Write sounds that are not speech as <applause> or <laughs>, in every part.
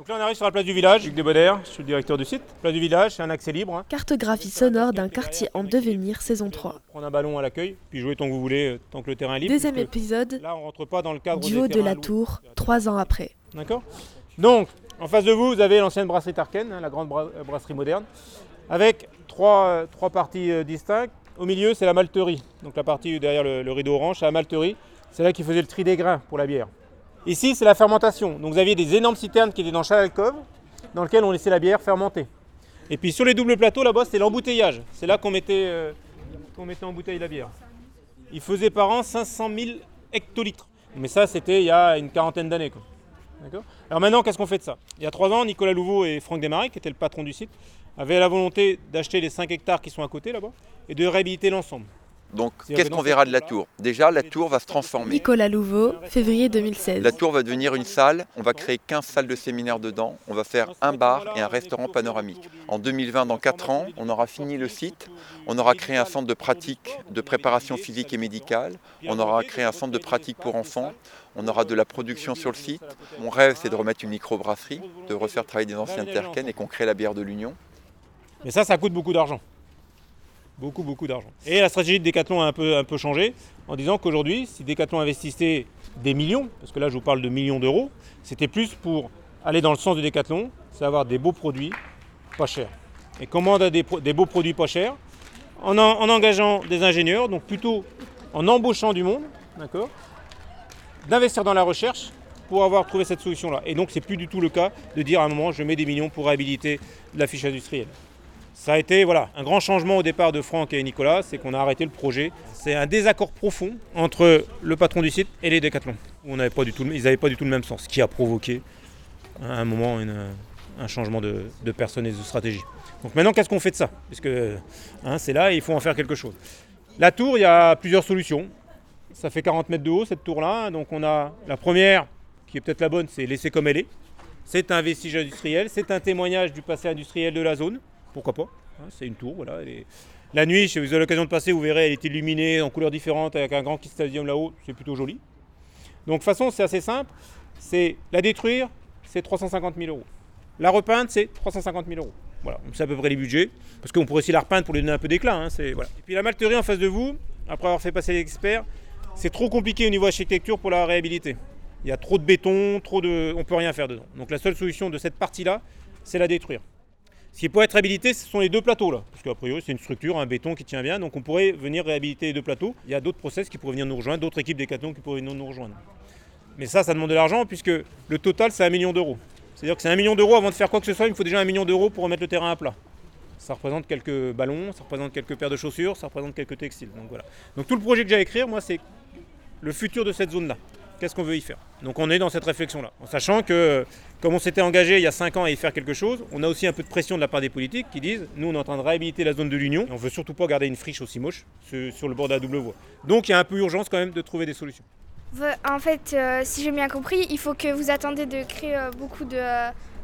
Donc là on arrive sur la place du village, Hugues Desbonner, je suis le directeur du site. Place du village, c'est un accès libre. hein. Cartographie sonore d'un quartier en devenir, saison 3. Prendre un ballon à l'accueil, puis jouer tant que vous voulez, euh, tant que le terrain est libre. Deuxième épisode, Là on rentre pas dans le cadre du haut de la tour, trois ans après. D'accord Donc, en face de vous, vous avez l'ancienne brasserie Tarken, hein, la grande bra- euh, brasserie moderne, avec trois, euh, trois parties euh, distinctes. Au milieu, c'est la malterie. Donc la partie derrière le, le rideau orange, c'est la malterie. C'est là qu'ils faisaient le tri des grains pour la bière. Ici, c'est la fermentation. Donc vous aviez des énormes citernes qui étaient dans chaque alcôve, dans lesquelles on laissait la bière fermenter. Et puis sur les doubles plateaux, là-bas, c'était l'embouteillage. C'est là qu'on mettait, euh, qu'on mettait en bouteille la bière. Il faisait par an 500 000 hectolitres. Mais ça, c'était il y a une quarantaine d'années. Alors maintenant, qu'est-ce qu'on fait de ça? Il y a trois ans, Nicolas Louveau et Franck Desmarais, qui étaient le patron du site, avaient la volonté d'acheter les 5 hectares qui sont à côté là-bas et de réhabiliter l'ensemble. Donc, qu'est-ce que qu'on verra de la tour? Déjà, la tour va se transformer. Nicolas Louveau, février 2016. La tour va devenir une salle, on va créer 15 salles de séminaire dedans, on va faire un bar et un restaurant panoramique. En 2020, dans 4 ans, on aura fini le site, on aura créé un centre de pratique de préparation physique et médicale, on aura créé un centre de pratique pour enfants, on aura de la production sur le site. Mon rêve, c'est de remettre une microbrasserie, de refaire travailler des anciens Terken et qu'on crée la bière de l'Union. Mais ça, ça coûte beaucoup d'argent. Beaucoup, d'argent. Et la stratégie de Decathlon a un peu, changé en disant qu'aujourd'hui, si Decathlon investissait des millions, parce que là je vous parle de millions d'euros, c'était plus pour aller dans le sens de Decathlon, c'est avoir des beaux produits pas chers. Et comment on a des, beaux produits pas chers en, en- en engageant des ingénieurs, donc plutôt en embauchant du monde, D'investir dans la recherche pour avoir trouvé cette solution-là. Et donc c'est plus du tout le cas de dire à un moment je mets des millions pour réhabiliter la fiche industrielle. Ça a été voilà, un grand changement au départ de Franck et Nicolas, c'est qu'on a arrêté le projet. C'est un désaccord profond entre le patron du site et les décathlons. On pas du tout, ils n'avaient pas du tout le même sens, ce qui a provoqué à un moment un changement de, de personne et de stratégie. Donc maintenant, qu'est-ce qu'on fait de ça? Parce que hein, c'est là et il faut en faire quelque chose. La tour, il y a plusieurs solutions. Ça fait 40 mètres de haut, cette tour-là. Donc on a la première, qui est peut-être la bonne, c'est laisser comme elle est. C'est un vestige industriel, c'est un témoignage du passé industriel de la zone. Pourquoi pas hein, C'est une tour, voilà. La nuit, si vous avez l'occasion de passer, vous verrez, elle est illuminée en couleurs différentes avec un grand stadium là-haut. C'est plutôt joli. Donc, façon, c'est assez simple. C'est la détruire, c'est 350 000 euros. La repeindre, c'est 350 000 euros. Voilà, c'est à peu près les budgets. Parce qu'on pourrait aussi la repeindre pour lui donner un peu d'éclat. hein. Et puis la malterie en face de vous, après avoir fait passer l'expert, c'est trop compliqué au niveau architecture pour la réhabiliter. Il y a trop de béton, trop de... on peut rien faire dedans. Donc la seule solution de cette partie-là, c'est la détruire. Ce qui pourrait être réhabilité, ce sont les deux plateaux là. Parce qu'a priori, c'est une structure, un béton qui tient bien. Donc on pourrait venir réhabiliter les deux plateaux. Il y a d'autres process qui pourraient venir nous rejoindre, d'autres équipes Decathlon qui pourraient venir nous rejoindre. Mais ça, ça demande de l'argent puisque le total, c'est un million d'euros. C'est-à-dire que c'est un million d'euros avant de faire quoi que ce soit, il me faut déjà un million d'euros pour remettre le terrain à plat. Ça représente quelques ballons, ça représente quelques paires de chaussures, ça représente quelques textiles. Donc. Donc tout le projet que j'ai à écrire, moi, c'est le futur de cette zone-là. Qu'est-ce qu'on veut y faire Donc on est dans cette réflexion-là. En sachant que, comme on s'était engagé il y a 5 ans à y faire quelque chose, on a aussi un peu de pression de la part des politiques qui disent nous on est en train de réhabiliter la zone de l'Union et on veut surtout pas garder une friche aussi moche sur le bord de la double voie. Donc il y a un peu urgence quand même de trouver des solutions. En fait, euh, si j'ai bien compris, il faut que vous attendez de créer euh, beaucoup de,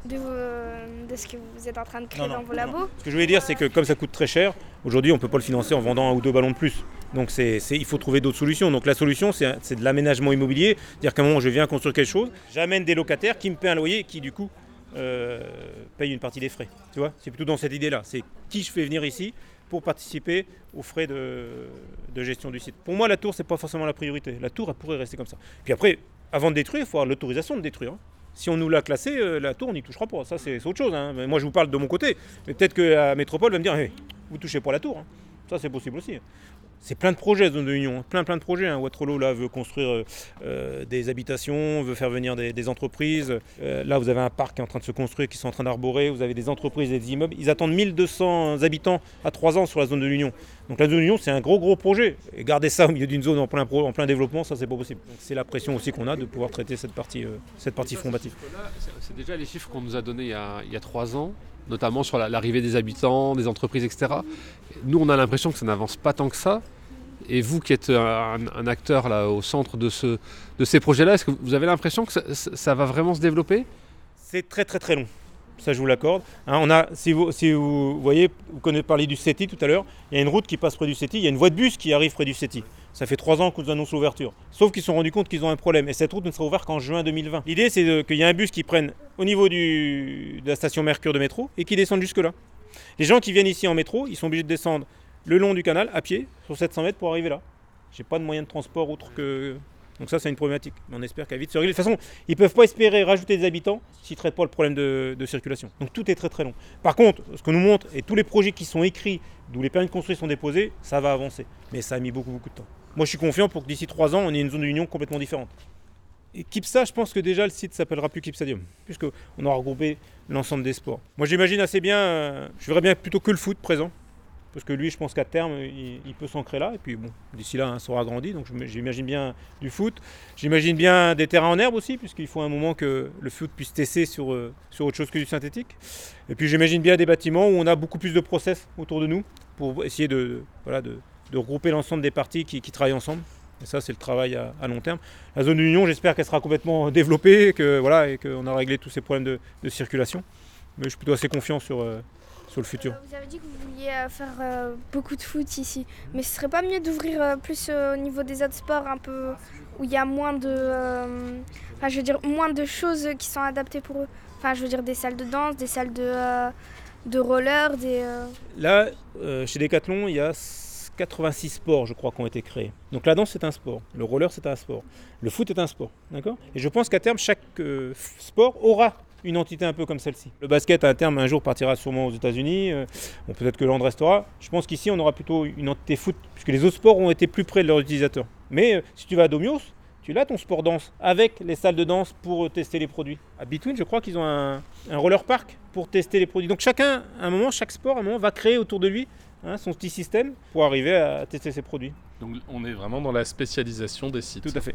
de, ce que vous êtes en train de créer Non, non, dans vos labos. Ce que je voulais dire, c'est que comme ça coûte très cher, aujourd'hui, on ne peut pas le financer en vendant un ou deux ballons de plus. Donc c'est, il faut trouver d'autres solutions. Donc la solution, c'est, de l'aménagement immobilier. C'est-à-dire qu'à un moment, je viens construire quelque chose, j'amène des locataires qui me paient un loyer et qui, du coup, euh, payent une partie des frais. Tu vois C'est plutôt dans cette idée-là. C'est qui je fais venir ici pour participer aux frais de, de gestion du site. Pour moi, la tour, c'est pas forcément la priorité. La tour, elle pourrait rester comme ça. Puis après, avant de détruire, il faut avoir l'autorisation de détruire. hein. Si on nous l'a classé, euh, la tour, n'y touchera pas. Ça, c'est autre chose. hein. Moi, je vous parle de mon côté. Mais peut-être que la métropole va me dire Hey, vous touchez pas la tour. hein. Ça, c'est possible aussi. C'est plein de projets, zone de l'Union. Plein, plein de projets. Hein. Waterloo, là, veut construire euh, euh, des habitations, veut faire venir des, des entreprises. Euh, là, vous avez un parc qui est en train de se construire, qui sont en train d'arborer. Vous avez des entreprises et des immeubles. Ils attendent 1200 habitants à 3 ans sur la zone de l'Union. Donc la zone de l'Union, c'est un gros, gros projet. Et garder ça au milieu d'une zone en plein, pro- en plein développement, ça, c'est pas possible. C'est la pression aussi qu'on a de pouvoir traiter cette partie, euh, cette partie fondative. C'est- déjà les chiffres qu'on nous a donnés il y a, il y a trois ans, notamment sur la- l'arrivée des habitants, des entreprises, etc. Nous, on a l'impression que ça n'avance pas tant que ça. Et vous qui êtes un, acteur là, au centre de, ce, de ces projets-là, est-ce que vous avez l'impression que ça, va vraiment se développer? C'est très très très long. Ça, je vous l'accorde. Hein, si vous, si vous voyez, vous connaissez parler du CETI tout à l'heure. Il y a une route qui passe près du CETI. Il y a une voie de bus qui arrive près du CETI. Ça fait trois ans qu'on nous annonce l'ouverture. Sauf qu'ils se sont rendus compte qu'ils ont un problème. Et cette route ne sera ouverte qu'en juin 2020. L'idée, c'est qu'il y ait un bus qui prenne au niveau de la station Mercure de métro et qui descende jusque-là. Les gens qui viennent ici en métro, ils sont obligés de descendre le long du canal à pied sur 700 mètres pour arriver là. J'ai pas de moyen de transport autre que. Donc ça, c'est une problématique. Mais on espère qu'elle vite se régler. De toute façon, ils ne peuvent pas espérer rajouter des habitants s'ils ne traitent pas le problème de, de, circulation. Donc tout est très très long. Par contre, ce que nous montre, et tous les projets qui sont écrits, d'où les permis de construire sont déposés, ça va avancer. Mais ça a mis beaucoup beaucoup de temps. Moi, je suis confiant pour que d'ici trois ans, on ait une zone d'union complètement différente. Et Kipsa, je pense que déjà le site s'appellera plus Kipstadium, puisqu'on aura regroupé l'ensemble des sports. Moi, j'imagine assez bien, euh, je verrais bien plutôt que le foot présent parce que lui, je pense qu'à terme, il, peut s'ancrer là. Et puis bon, d'ici là, hein, ça aura grandi. Donc j'imagine bien du foot. J'imagine bien des terrains en herbe aussi, puisqu'il faut un moment que le foot puisse tester sur, euh, sur autre chose que du synthétique. Et puis j'imagine bien des bâtiments où on a beaucoup plus de process autour de nous pour essayer de, voilà, de, regrouper l'ensemble des parties qui, travaillent ensemble. Et ça, c'est le travail à, long terme. La zone d'union, j'espère qu'elle sera complètement développée que, voilà, et qu'on a réglé tous ces problèmes de, circulation. Mais je suis plutôt assez confiant sur, euh, le futur. Vous avez dit que vous vouliez euh, faire euh, beaucoup de foot ici, mais ce serait pas mieux d'ouvrir euh, plus au niveau des autres sports, un peu où il y a moins de, enfin, je veux dire moins de choses qui sont adaptées pour eux. Enfin, je veux dire des salles de danse, des salles de, de roller, des. Là, chez Decathlon, il y a 86 sports, je crois, qui ont été créés. Donc la danse, c'est un sport. Le roller, c'est un sport. Le foot est un sport. D'accord? Et je pense qu'à terme, chaque sport aura une entité un peu comme celle-ci. Le basket, à terme, un jour partira sûrement aux États-Unis. Euh, peut-être que Land restera. Je pense qu'ici, on aura plutôt une entité foot, puisque les autres sports ont été plus près de leurs utilisateurs. Mais euh, si tu vas à Domios, tu as ton sport danse avec les salles de danse pour euh, tester les produits. À Between, je crois qu'ils ont un, roller park pour tester les produits. Donc chacun, à un moment, chaque sport, à un moment, va créer autour de lui hein, son petit système pour arriver à tester ses produits. Donc on est vraiment dans la spécialisation des sites. Tout à fait.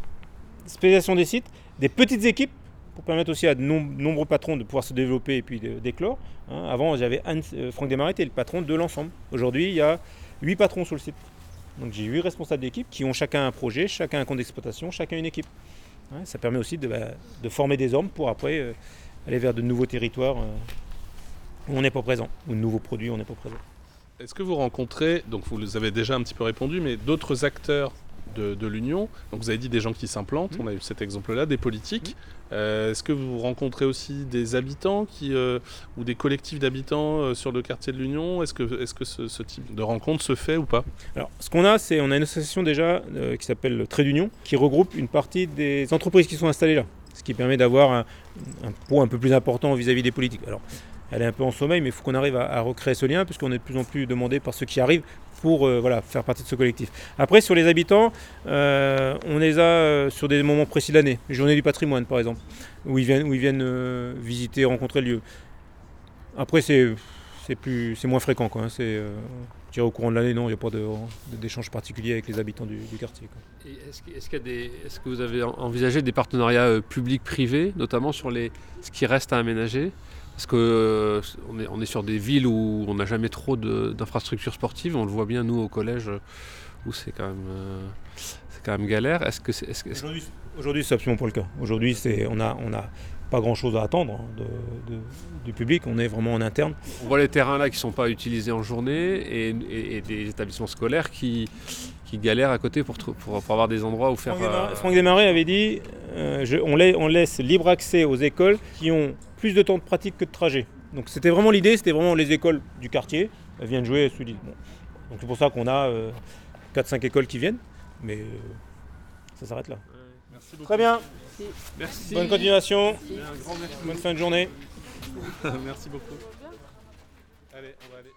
Spécialisation des sites, des petites équipes pour permettre aussi à de nombreux patrons de pouvoir se développer et puis d'éclore. Hein. Avant, j'avais euh, Franck Desmarais était le patron de l'ensemble. Aujourd'hui, il y a 8 patrons sur le site. Donc j'ai 8 responsables d'équipe qui ont chacun un projet, chacun un compte d'exploitation, chacun une équipe. Hein, ça permet aussi de, bah, former des hommes pour après euh, aller vers de nouveaux territoires euh, où on n'est pas présent, ou de nouveaux produits où on n'est pas présent. Est-ce que vous rencontrez, donc vous avez déjà un petit peu répondu, mais d'autres acteurs de, l'Union? Donc vous avez dit des gens qui s'implantent, mmh. on a eu cet exemple-là, des politiques. Mmh. Euh, est-ce que vous rencontrez aussi des habitants qui, euh, ou des collectifs d'habitants euh, sur le quartier de l'Union? Est-ce que, ce, type de rencontre se fait ou pas? Alors ce qu'on a, c'est on a une association déjà qui s'appelle Trait d'Union, qui regroupe une partie des entreprises qui sont installées là, ce qui permet d'avoir un, un poids un peu plus important vis-à-vis des politiques. Alors elle est un peu en sommeil, mais il faut qu'on arrive à, recréer ce lien, puisqu'on est de plus en plus demandé par ceux qui arrivent pour euh, voilà, faire partie de ce collectif. Après, sur les habitants, euh, on les a euh, sur des moments précis de l'année, les journées du patrimoine par exemple, où ils viennent, où ils viennent visiter, rencontrer le lieu. Après, c'est moins fréquent. Quoi, hein. c'est, au courant de l'année, non, il n'y a pas d'échange particulier avec les habitants du, quartier. Est-ce, est-ce, que vous avez envisagé des partenariats publics-privés, notamment sur les, ce qui reste à aménager? Parce qu'on euh, est, on est sur des villes où on n'a jamais trop d'infrastructures sportives. On le voit bien, nous, au collège, où c'est quand, même, euh, quand même galère. Est-ce que c'est, Aujourd'hui, c'est absolument pas le cas. Aujourd'hui, on n'a on a pas grand-chose à attendre hein, du public. On est vraiment en interne. On voit les terrains là qui ne sont pas utilisés en journée et, des établissements scolaires qui, qui galèrent à côté pour, pour, avoir des endroits où faire... Franck, Desmarais, avait dit euh, on, on laisse libre accès aux écoles qui ont plus de temps de pratique que de trajet. Donc c'était vraiment l'idée, c'était vraiment les écoles du quartier, elles viennent jouer, se disent, bon. Donc c'est pour ça qu'on a 4-5 euh, écoles qui viennent, mais euh, ça s'arrête là. Merci Très bien. Merci. Bonne continuation. Bonne fin de journée. <laughs> merci beaucoup. Allez, on va aller.